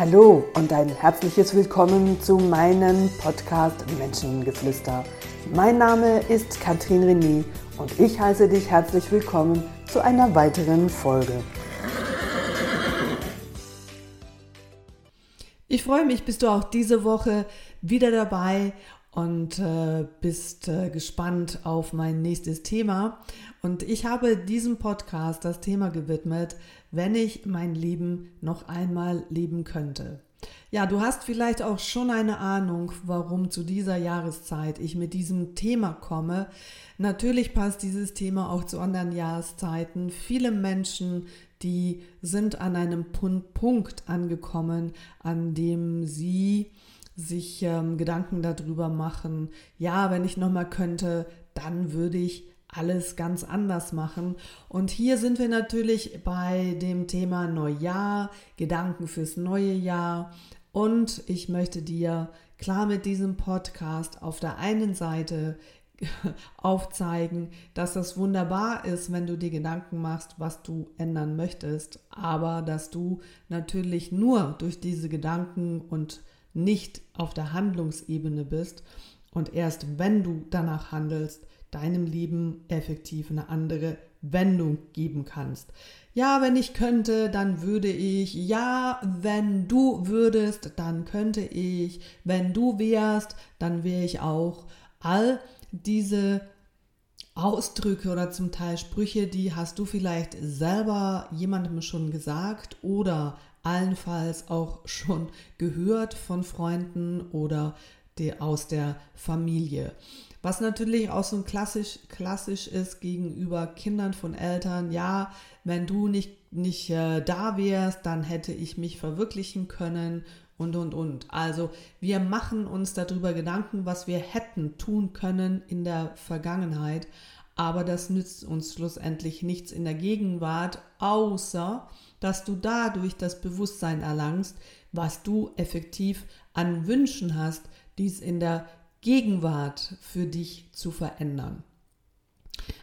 Hallo und ein herzliches Willkommen zu meinem Podcast Menschengeflüster. Mein Name ist Katrin René und ich heiße dich herzlich willkommen zu einer weiteren Folge. Ich freue mich, bist du auch diese Woche wieder dabei und äh, bist äh, gespannt auf mein nächstes Thema. Und ich habe diesem Podcast das Thema gewidmet, wenn ich mein Leben noch einmal leben könnte. Ja, du hast vielleicht auch schon eine Ahnung, warum zu dieser Jahreszeit ich mit diesem Thema komme. Natürlich passt dieses Thema auch zu anderen Jahreszeiten. Viele Menschen, die sind an einem Punkt angekommen, an dem sie sich ähm, Gedanken darüber machen, ja, wenn ich nochmal könnte, dann würde ich alles ganz anders machen. Und hier sind wir natürlich bei dem Thema Neujahr, Gedanken fürs neue Jahr. Und ich möchte dir klar mit diesem Podcast auf der einen Seite aufzeigen, dass das wunderbar ist, wenn du dir Gedanken machst, was du ändern möchtest, aber dass du natürlich nur durch diese Gedanken und nicht auf der Handlungsebene bist und erst wenn du danach handelst, deinem Leben effektiv eine andere Wendung geben kannst. Ja, wenn ich könnte, dann würde ich. Ja, wenn du würdest, dann könnte ich. Wenn du wärst, dann wäre ich auch. All diese Ausdrücke oder zum Teil Sprüche, die hast du vielleicht selber jemandem schon gesagt oder allenfalls auch schon gehört von Freunden oder die, aus der Familie. Was natürlich auch so klassisch, klassisch ist gegenüber Kindern von Eltern. Ja, wenn du nicht, nicht äh, da wärst, dann hätte ich mich verwirklichen können und, und, und. Also wir machen uns darüber Gedanken, was wir hätten tun können in der Vergangenheit. Aber das nützt uns schlussendlich nichts in der Gegenwart, außer dass du dadurch das Bewusstsein erlangst, was du effektiv an Wünschen hast, dies in der Gegenwart für dich zu verändern.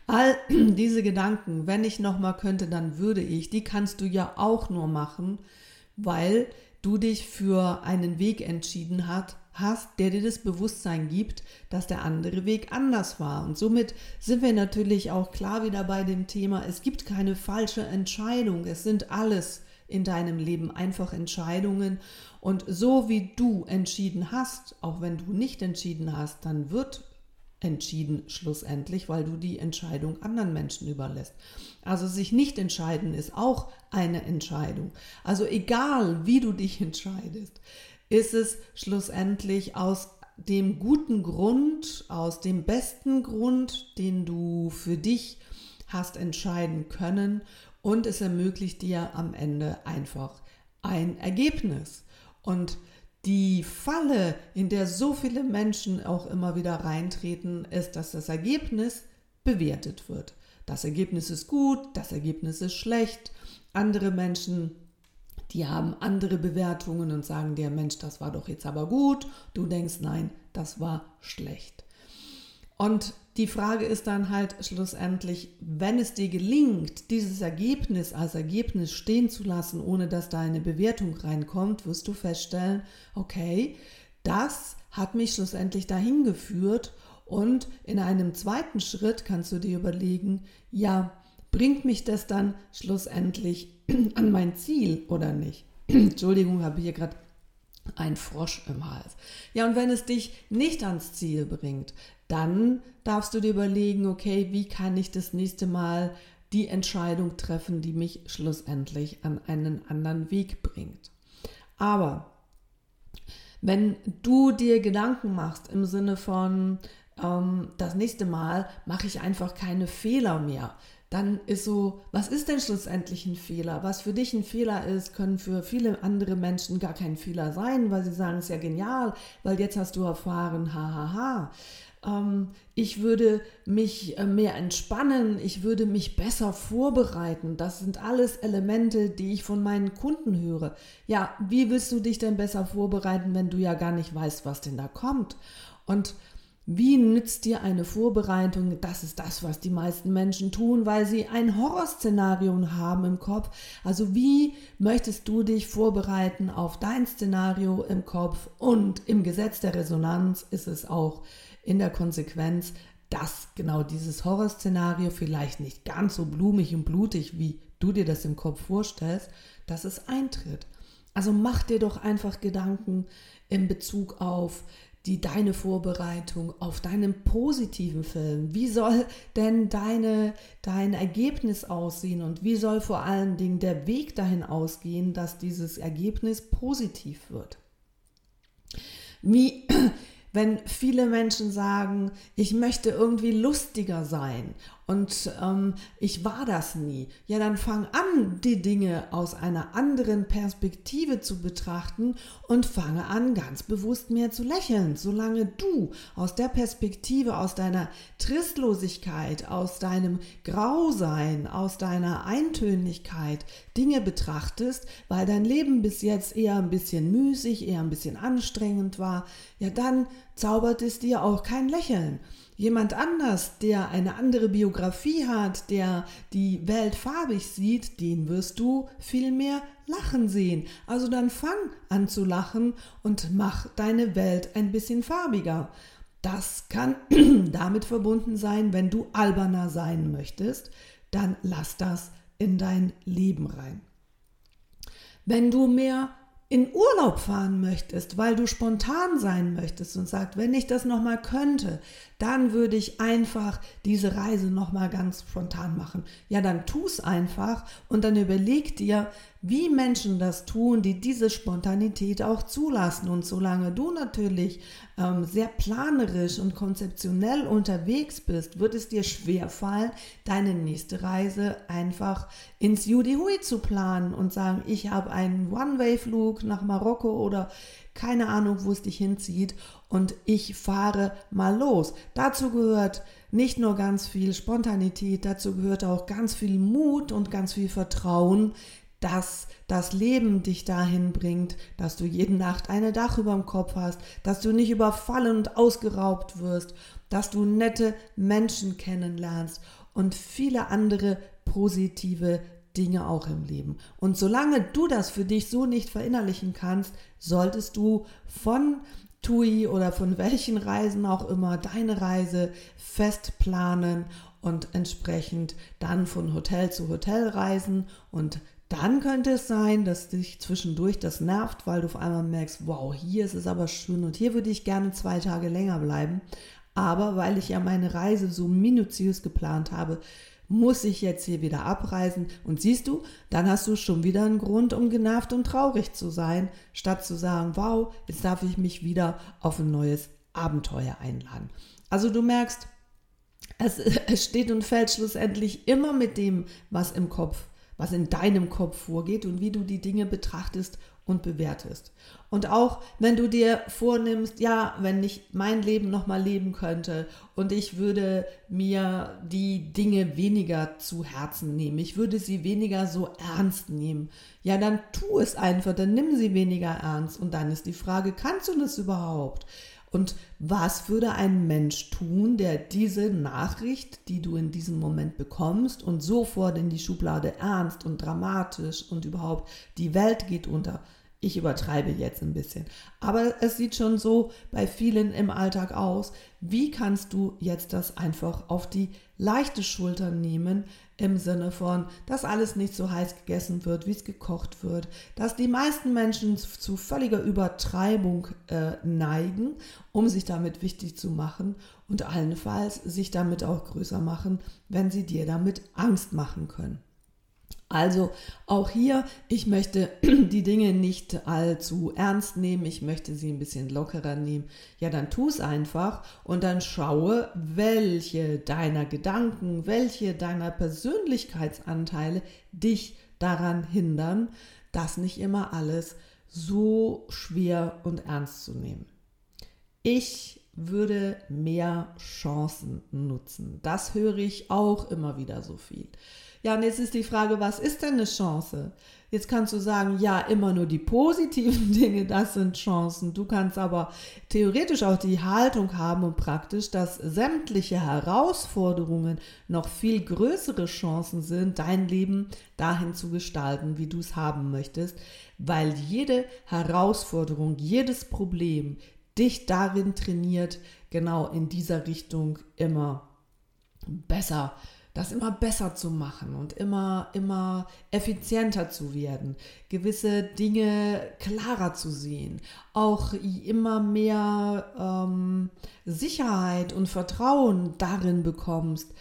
All diese Gedanken, wenn ich noch mal könnte, dann würde ich, die kannst du ja auch nur machen, weil du dich für einen Weg entschieden hat, hast, der dir das Bewusstsein gibt, dass der andere Weg anders war. Und somit sind wir natürlich auch klar wieder bei dem Thema, es gibt keine falsche Entscheidung, es sind alles in deinem Leben einfach Entscheidungen. Und so wie du entschieden hast, auch wenn du nicht entschieden hast, dann wird entschieden schlussendlich, weil du die Entscheidung anderen Menschen überlässt. Also sich nicht entscheiden ist auch eine Entscheidung. Also egal, wie du dich entscheidest, ist es schlussendlich aus dem guten Grund, aus dem besten Grund, den du für dich hast entscheiden können und es ermöglicht dir am Ende einfach ein Ergebnis. Und die Falle, in der so viele Menschen auch immer wieder reintreten, ist, dass das Ergebnis bewertet wird. Das Ergebnis ist gut, das Ergebnis ist schlecht. Andere Menschen die haben andere Bewertungen und sagen dir, Mensch, das war doch jetzt aber gut. Du denkst, nein, das war schlecht. Und die Frage ist dann halt schlussendlich, wenn es dir gelingt, dieses Ergebnis als Ergebnis stehen zu lassen, ohne dass da eine Bewertung reinkommt, wirst du feststellen, okay, das hat mich schlussendlich dahin geführt und in einem zweiten Schritt kannst du dir überlegen, ja, bringt mich das dann schlussendlich an mein Ziel oder nicht? Entschuldigung, habe ich hier gerade ein Frosch im Hals. Ja, und wenn es dich nicht ans Ziel bringt, dann darfst du dir überlegen, okay, wie kann ich das nächste Mal die Entscheidung treffen, die mich schlussendlich an einen anderen Weg bringt. Aber wenn du dir Gedanken machst im Sinne von, ähm, das nächste Mal mache ich einfach keine Fehler mehr, dann ist so, was ist denn schlussendlich ein Fehler? Was für dich ein Fehler ist, können für viele andere Menschen gar kein Fehler sein, weil sie sagen, es ist ja genial, weil jetzt hast du erfahren, hahaha. Ähm, ich würde mich äh, mehr entspannen, ich würde mich besser vorbereiten. Das sind alles Elemente, die ich von meinen Kunden höre. Ja, wie willst du dich denn besser vorbereiten, wenn du ja gar nicht weißt, was denn da kommt? Und Wie nützt dir eine Vorbereitung? Das ist das, was die meisten Menschen tun, weil sie ein Horrorszenario haben im Kopf. Also wie möchtest du dich vorbereiten auf dein Szenario im Kopf? Und im Gesetz der Resonanz ist es auch in der Konsequenz, dass genau dieses Horrorszenario vielleicht nicht ganz so blumig und blutig, wie du dir das im Kopf vorstellst, dass es eintritt. Also mach dir doch einfach Gedanken in Bezug auf die deine Vorbereitung auf deinen positiven Film? Wie soll denn deine, dein Ergebnis aussehen und wie soll vor allen Dingen der Weg dahin ausgehen, dass dieses Ergebnis positiv wird? Wie, wenn viele Menschen sagen, ich möchte irgendwie lustiger sein und ähm, ich war das nie. Ja, dann fang an, die Dinge aus einer anderen Perspektive zu betrachten und fange an, ganz bewusst mehr zu lächeln. Solange du aus der Perspektive, aus deiner Tristlosigkeit, aus deinem Grausein, aus deiner Eintönigkeit Dinge betrachtest, weil dein Leben bis jetzt eher ein bisschen müßig, eher ein bisschen anstrengend war, ja, dann zaubert es dir auch kein Lächeln. Jemand anders, der eine andere Biografie hat, der die Welt farbig sieht, den wirst du viel mehr lachen sehen. Also dann fang an zu lachen und mach deine Welt ein bisschen farbiger. Das kann damit verbunden sein, wenn du alberner sein möchtest, dann lass das in dein Leben rein. Wenn du mehr in Urlaub fahren möchtest, weil du spontan sein möchtest und sagst, wenn ich das noch mal könnte, dann würde ich einfach diese Reise noch mal ganz spontan machen. Ja, dann tu es einfach und dann überleg dir, wie Menschen das tun, die diese Spontanität auch zulassen. Und solange du natürlich ähm, sehr planerisch und konzeptionell unterwegs bist, wird es dir schwer fallen, deine nächste Reise einfach ins Judy Hui zu planen und sagen, ich habe einen One-Way-Flug nach Marokko oder keine Ahnung, wo es dich hinzieht und ich fahre mal los. Dazu gehört nicht nur ganz viel Spontanität, dazu gehört auch ganz viel Mut und ganz viel Vertrauen, dass das Leben dich dahin bringt, dass du jede Nacht eine Dach über dem Kopf hast, dass du nicht überfallen und ausgeraubt wirst, dass du nette Menschen kennenlernst und viele andere positive Dinge auch im Leben. Und solange du das für dich so nicht verinnerlichen kannst, solltest du von TUI oder von welchen Reisen auch immer deine Reise fest planen und entsprechend dann von Hotel zu Hotel reisen und dann könnte es sein, dass dich zwischendurch das nervt, weil du auf einmal merkst, wow, hier ist es aber schön und hier würde ich gerne zwei Tage länger bleiben. Aber weil ich ja meine Reise so minutiös geplant habe, muss ich jetzt hier wieder abreisen. Und siehst du, dann hast du schon wieder einen Grund, um genervt und traurig zu sein, statt zu sagen, wow, jetzt darf ich mich wieder auf ein neues Abenteuer einladen. Also du merkst, es, steht und fällt schlussendlich immer mit dem, was im Kopf was in deinem Kopf vorgeht und wie du die Dinge betrachtest und bewertest. Und auch wenn du dir vornimmst, ja, wenn ich mein Leben nochmal leben könnte und ich würde mir die Dinge weniger zu Herzen nehmen, ich würde sie weniger so ernst nehmen, ja, dann tu es einfach, dann nimm sie weniger ernst und dann ist die Frage, kannst du das überhaupt? Und was würde ein Mensch tun, der diese Nachricht, die du in diesem Moment bekommst und sofort in die Schublade ernst und dramatisch und überhaupt die Welt geht unter, ich übertreibe jetzt ein bisschen. Aber es sieht schon so bei vielen im Alltag aus. Wie kannst du jetzt das einfach auf die leichte Schulter nehmen, im Sinne von, dass alles nicht so heiß gegessen wird, wie es gekocht wird, dass die meisten Menschen zu völliger Übertreibung äh, neigen, um sich damit wichtig zu machen und allenfalls sich damit auch größer machen, wenn sie dir damit Angst machen können. Also auch hier, ich möchte die Dinge nicht allzu ernst nehmen, ich möchte sie ein bisschen lockerer nehmen. Ja, dann tu es einfach und dann schaue, welche deiner Gedanken, welche deiner Persönlichkeitsanteile dich daran hindern, das nicht immer alles so schwer und ernst zu nehmen. Ich würde mehr Chancen nutzen. Das höre ich auch immer wieder so viel. Ja, und jetzt ist die Frage, was ist denn eine Chance? Jetzt kannst du sagen, ja, immer nur die positiven Dinge, das sind Chancen. Du kannst aber theoretisch auch die Haltung haben und praktisch, dass sämtliche Herausforderungen noch viel größere Chancen sind, dein Leben dahin zu gestalten, wie du es haben möchtest, weil jede Herausforderung, jedes Problem dich darin trainiert, genau in dieser Richtung immer besser zu das immer besser zu machen und immer, immer effizienter zu werden, gewisse Dinge klarer zu sehen, auch immer mehr ähm, Sicherheit und Vertrauen darin bekommst,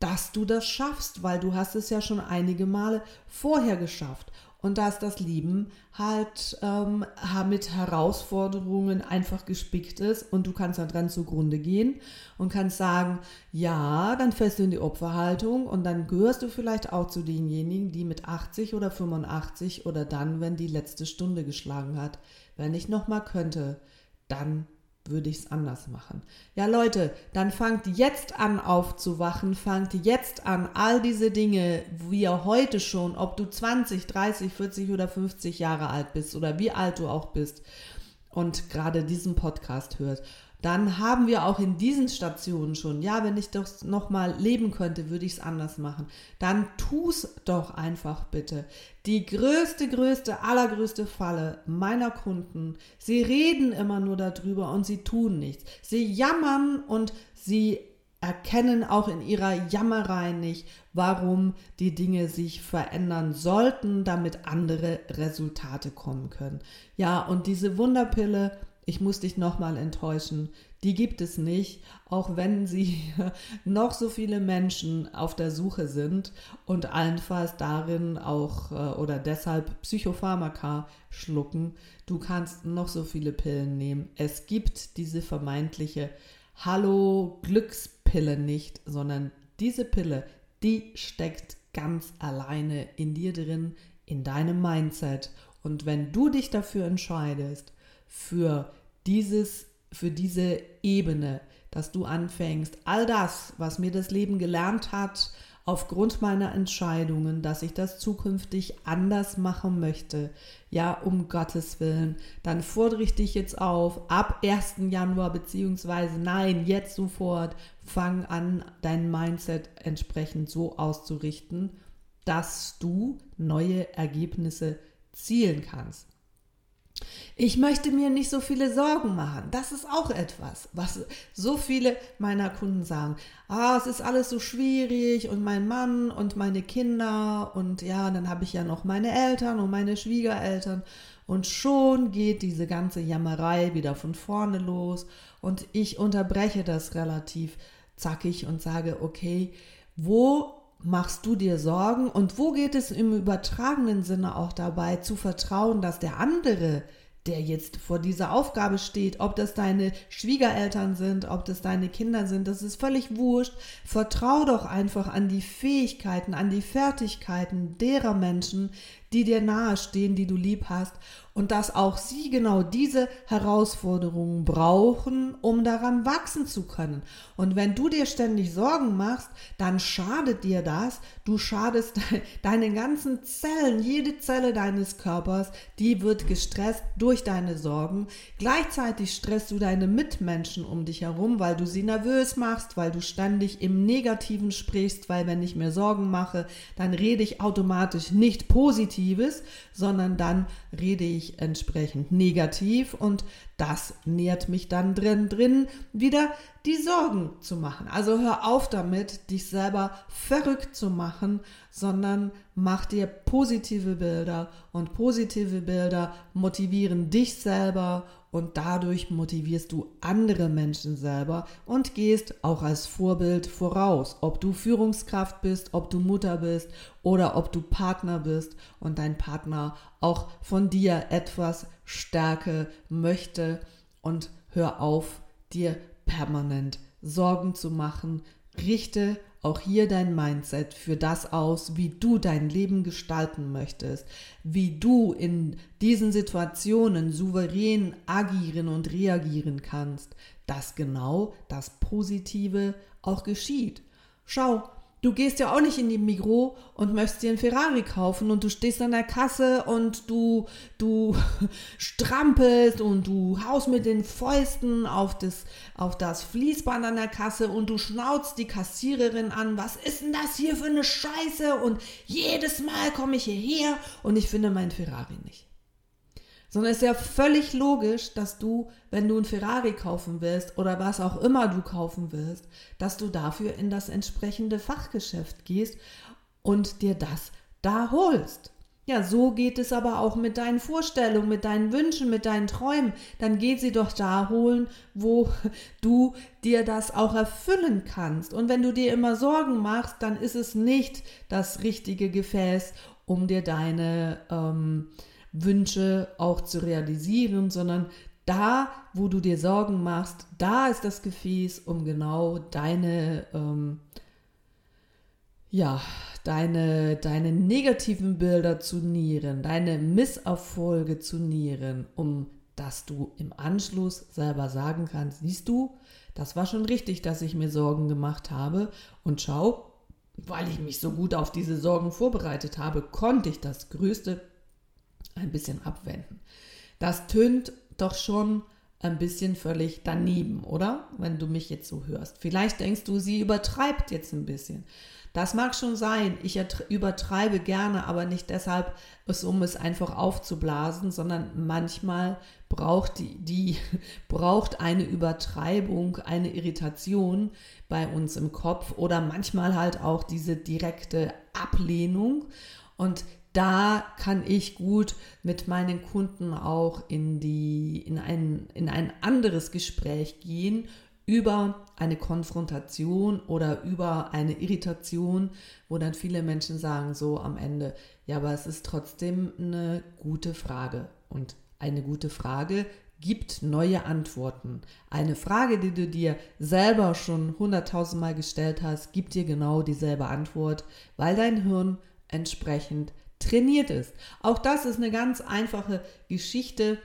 dass du das schaffst, weil du hast es ja schon einige Male vorher geschafft und dass das Leben halt ähm, mit Herausforderungen einfach gespickt ist und du kannst dann dran zugrunde gehen und kannst sagen, ja, dann fällst du in die Opferhaltung und dann gehörst du vielleicht auch zu denjenigen, die mit 80 oder 85 oder dann, wenn die letzte Stunde geschlagen hat, wenn ich nochmal könnte, dann würde ich es anders machen. Ja, Leute, dann fangt jetzt an aufzuwachen, fangt jetzt an, all diese Dinge, wie ihr heute schon, ob du 20, 30, 40 oder 50 Jahre alt bist oder wie alt du auch bist und gerade diesen Podcast hörst, dann haben wir auch in diesen Stationen schon, ja, wenn ich doch noch mal leben könnte, würde ich es anders machen. Dann tu's doch einfach bitte. Die größte, größte, allergrößte Falle meiner Kunden, sie reden immer nur darüber und sie tun nichts. Sie jammern und sie erkennen auch in ihrer Jammerei nicht, warum die Dinge sich verändern sollten, damit andere Resultate kommen können. Ja, und diese Wunderpille, ich muss dich nochmal enttäuschen, die gibt es nicht, auch wenn sie noch so viele Menschen auf der Suche sind und allenfalls darin auch äh, oder deshalb Psychopharmaka schlucken. Du kannst noch so viele Pillen nehmen. Es gibt diese vermeintliche Hallo-Glückspille nicht, sondern diese Pille, die steckt ganz alleine in dir drin, in deinem Mindset. Und wenn du dich dafür entscheidest, für dieses, für diese Ebene, dass du anfängst, all das, was mir das Leben gelernt hat, aufgrund meiner Entscheidungen, dass ich das zukünftig anders machen möchte, ja, um Gottes Willen, dann fordere ich dich jetzt auf, ab 1. Januar, beziehungsweise nein, jetzt sofort, fang an, dein Mindset entsprechend so auszurichten, dass du neue Ergebnisse zielen kannst. Ich möchte mir nicht so viele Sorgen machen. Das ist auch etwas, was so viele meiner Kunden sagen. Ah, es ist alles so schwierig und mein Mann und meine Kinder und ja, dann habe ich ja noch meine Eltern und meine Schwiegereltern und schon geht diese ganze Jammerei wieder von vorne los und ich unterbreche das relativ zackig und sage, okay, wo machst du dir Sorgen und wo geht es im übertragenen Sinne auch dabei zu vertrauen, dass der andere, der jetzt vor dieser Aufgabe steht, ob das deine Schwiegereltern sind, ob das deine Kinder sind, das ist völlig wurscht. Vertrau doch einfach an die Fähigkeiten, an die Fertigkeiten derer Menschen, die dir nahestehen, die du lieb hast und dass auch sie genau diese Herausforderungen brauchen, um daran wachsen zu können. Und wenn du dir ständig Sorgen machst, dann schadet dir das. Du schadest deinen ganzen Zellen, jede Zelle deines Körpers, die wird gestresst durch deine Sorgen. Gleichzeitig stresst du deine Mitmenschen um dich herum, weil du sie nervös machst, weil du ständig im Negativen sprichst, weil wenn ich mir Sorgen mache, dann rede ich automatisch nicht Positives, sondern dann rede ich entsprechend negativ und das nährt mich dann drin, drin wieder die Sorgen zu machen. Also hör auf damit, dich selber verrückt zu machen, sondern mach dir positive Bilder und positive Bilder motivieren dich selber und dadurch motivierst du andere Menschen selber und gehst auch als Vorbild voraus, ob du Führungskraft bist, ob du Mutter bist oder ob du Partner bist und dein Partner auch von dir etwas Stärke möchte und hör auf, dir permanent Sorgen zu machen. Richte auch hier dein Mindset für das aus, wie du dein Leben gestalten möchtest, wie du in diesen Situationen souverän agieren und reagieren kannst. dass genau das Positive auch geschieht. Schau, Du gehst ja auch nicht in die Migro und möchtest dir einen Ferrari kaufen und du stehst an der Kasse und du, du strampelst und du haust mit den Fäusten auf das, auf das Fließband an der Kasse und du schnauzt die Kassiererin an, was ist denn das hier für eine Scheiße und jedes Mal komme ich hierher und ich finde meinen Ferrari nicht. Sondern es ist ja völlig logisch, dass du, wenn du ein Ferrari kaufen willst oder was auch immer du kaufen willst, dass du dafür in das entsprechende Fachgeschäft gehst und dir das da holst. Ja, so geht es aber auch mit deinen Vorstellungen, mit deinen Wünschen, mit deinen Träumen. Dann geh sie doch da holen, wo du dir das auch erfüllen kannst. Und wenn du dir immer Sorgen machst, dann ist es nicht das richtige Gefäß, um dir deine ähm, Wünsche auch zu realisieren, sondern da, wo du dir Sorgen machst, da ist das Gefäß, um genau deine, ähm, ja, deine, deine negativen Bilder zu nieren, deine Misserfolge zu nieren, um dass du im Anschluss selber sagen kannst, siehst du, das war schon richtig, dass ich mir Sorgen gemacht habe. Und schau, weil ich mich so gut auf diese Sorgen vorbereitet habe, konnte ich das größte ein bisschen abwenden. Das tönt doch schon ein bisschen völlig daneben, oder? Wenn du mich jetzt so hörst. Vielleicht denkst du, sie übertreibt jetzt ein bisschen. Das mag schon sein. Ich übertreibe gerne, aber nicht deshalb, um es einfach aufzublasen, sondern manchmal braucht die, die braucht eine Übertreibung, eine Irritation bei uns im Kopf oder manchmal halt auch diese direkte Ablehnung. Und da kann ich gut mit meinen Kunden auch in, die, in, ein, in ein anderes Gespräch gehen über eine Konfrontation oder über eine Irritation, wo dann viele Menschen sagen so am Ende, ja, aber es ist trotzdem eine gute Frage. Und eine gute Frage gibt neue Antworten. Eine Frage, die du dir selber schon hunderttausendmal gestellt hast, gibt dir genau dieselbe Antwort, weil dein Hirn entsprechend trainiert ist. Auch das ist eine ganz einfache Geschichte.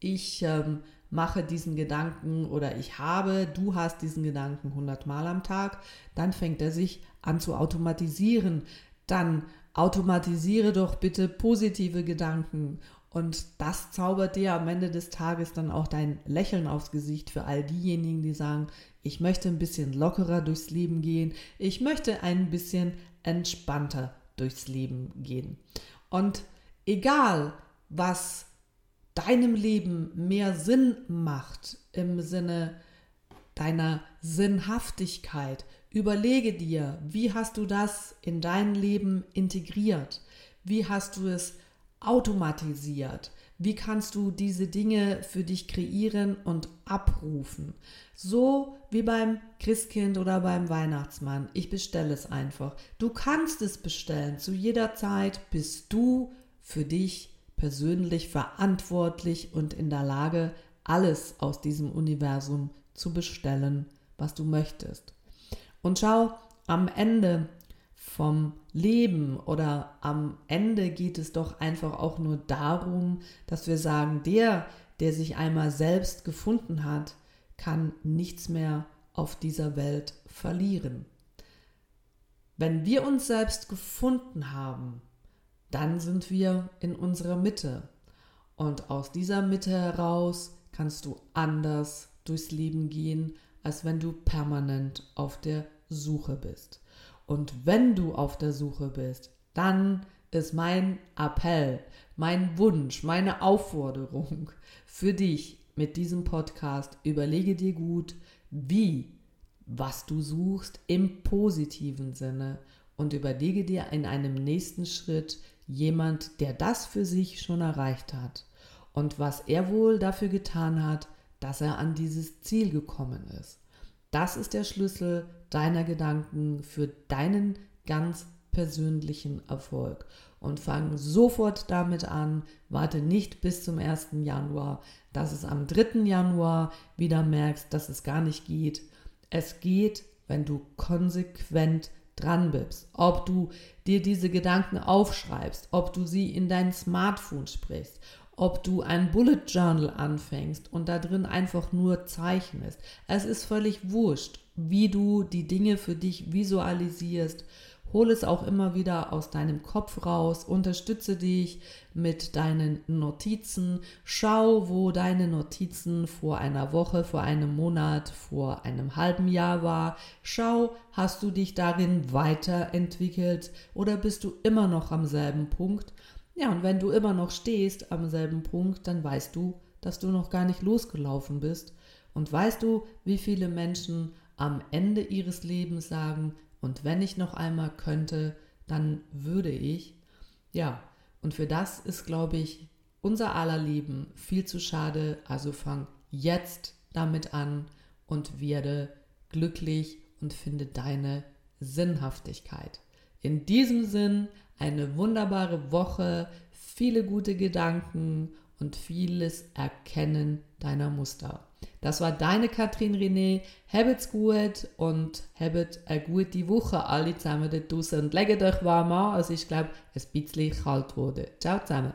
Ich ähm, mache diesen Gedanken oder ich habe, du hast diesen Gedanken 100 Mal am Tag, dann fängt er sich an zu automatisieren. Dann automatisiere doch bitte positive Gedanken und das zaubert dir am Ende des Tages dann auch dein Lächeln aufs Gesicht für all diejenigen, die sagen, ich möchte ein bisschen lockerer durchs Leben gehen, ich möchte ein bisschen entspannter durchs Leben gehen. Und egal, was deinem Leben mehr Sinn macht im Sinne deiner Sinnhaftigkeit, überlege dir, wie hast du das in dein Leben integriert? Wie hast du es automatisiert? Wie kannst du diese Dinge für dich kreieren und abrufen? So wie beim Christkind oder beim Weihnachtsmann. Ich bestelle es einfach. Du kannst es bestellen. Zu jeder Zeit bist du für dich persönlich verantwortlich und in der Lage, alles aus diesem Universum zu bestellen, was du möchtest. Und schau, am Ende vom Leben oder am Ende geht es doch einfach auch nur darum, dass wir sagen, der, der sich einmal selbst gefunden hat, kann nichts mehr auf dieser Welt verlieren. Wenn wir uns selbst gefunden haben, dann sind wir in unserer Mitte. Und aus dieser Mitte heraus kannst du anders durchs Leben gehen, als wenn du permanent auf der Suche bist. Und wenn du auf der Suche bist, dann ist mein Appell, mein Wunsch, meine Aufforderung für dich mit diesem Podcast, überlege dir gut, wie, was du suchst im positiven Sinne und überlege dir in einem nächsten Schritt jemand, der das für sich schon erreicht hat und was er wohl dafür getan hat, dass er an dieses Ziel gekommen ist. Das ist der Schlüssel deiner Gedanken für deinen ganz persönlichen Erfolg. Und fang sofort damit an, warte nicht bis zum 1. Januar, dass es am 3. Januar wieder merkst, dass es gar nicht geht. Es geht, wenn du konsequent dran bist. Ob du dir diese Gedanken aufschreibst, ob du sie in dein Smartphone sprichst, ob du ein Bullet Journal anfängst und da drin einfach nur zeichnest. Es ist völlig wurscht, wie du die Dinge für dich visualisierst Hol es auch immer wieder aus deinem Kopf raus, unterstütze dich mit deinen Notizen, schau, wo deine Notizen vor einer Woche, vor einem Monat, vor einem halben Jahr war. Schau, hast du dich darin weiterentwickelt oder bist du immer noch am selben Punkt? Ja, und wenn du immer noch stehst am selben Punkt, dann weißt du, dass du noch gar nicht losgelaufen bist. Und weißt du, wie viele Menschen am Ende ihres Lebens sagen, und wenn ich noch einmal könnte, dann würde ich. Ja, und für das ist, glaube ich, unser aller Leben viel zu schade. Also fang jetzt damit an und werde glücklich und finde deine Sinnhaftigkeit. In diesem Sinn eine wunderbare Woche, viele gute Gedanken und vieles Erkennen deiner Muster. Das war deine Katrin René. Habt's gut und habt eine gute Woche alle zusammen da draußen und legt euch warm an. Also ich glaube, es ist ein bisschen kalt wurde. Ciao zusammen.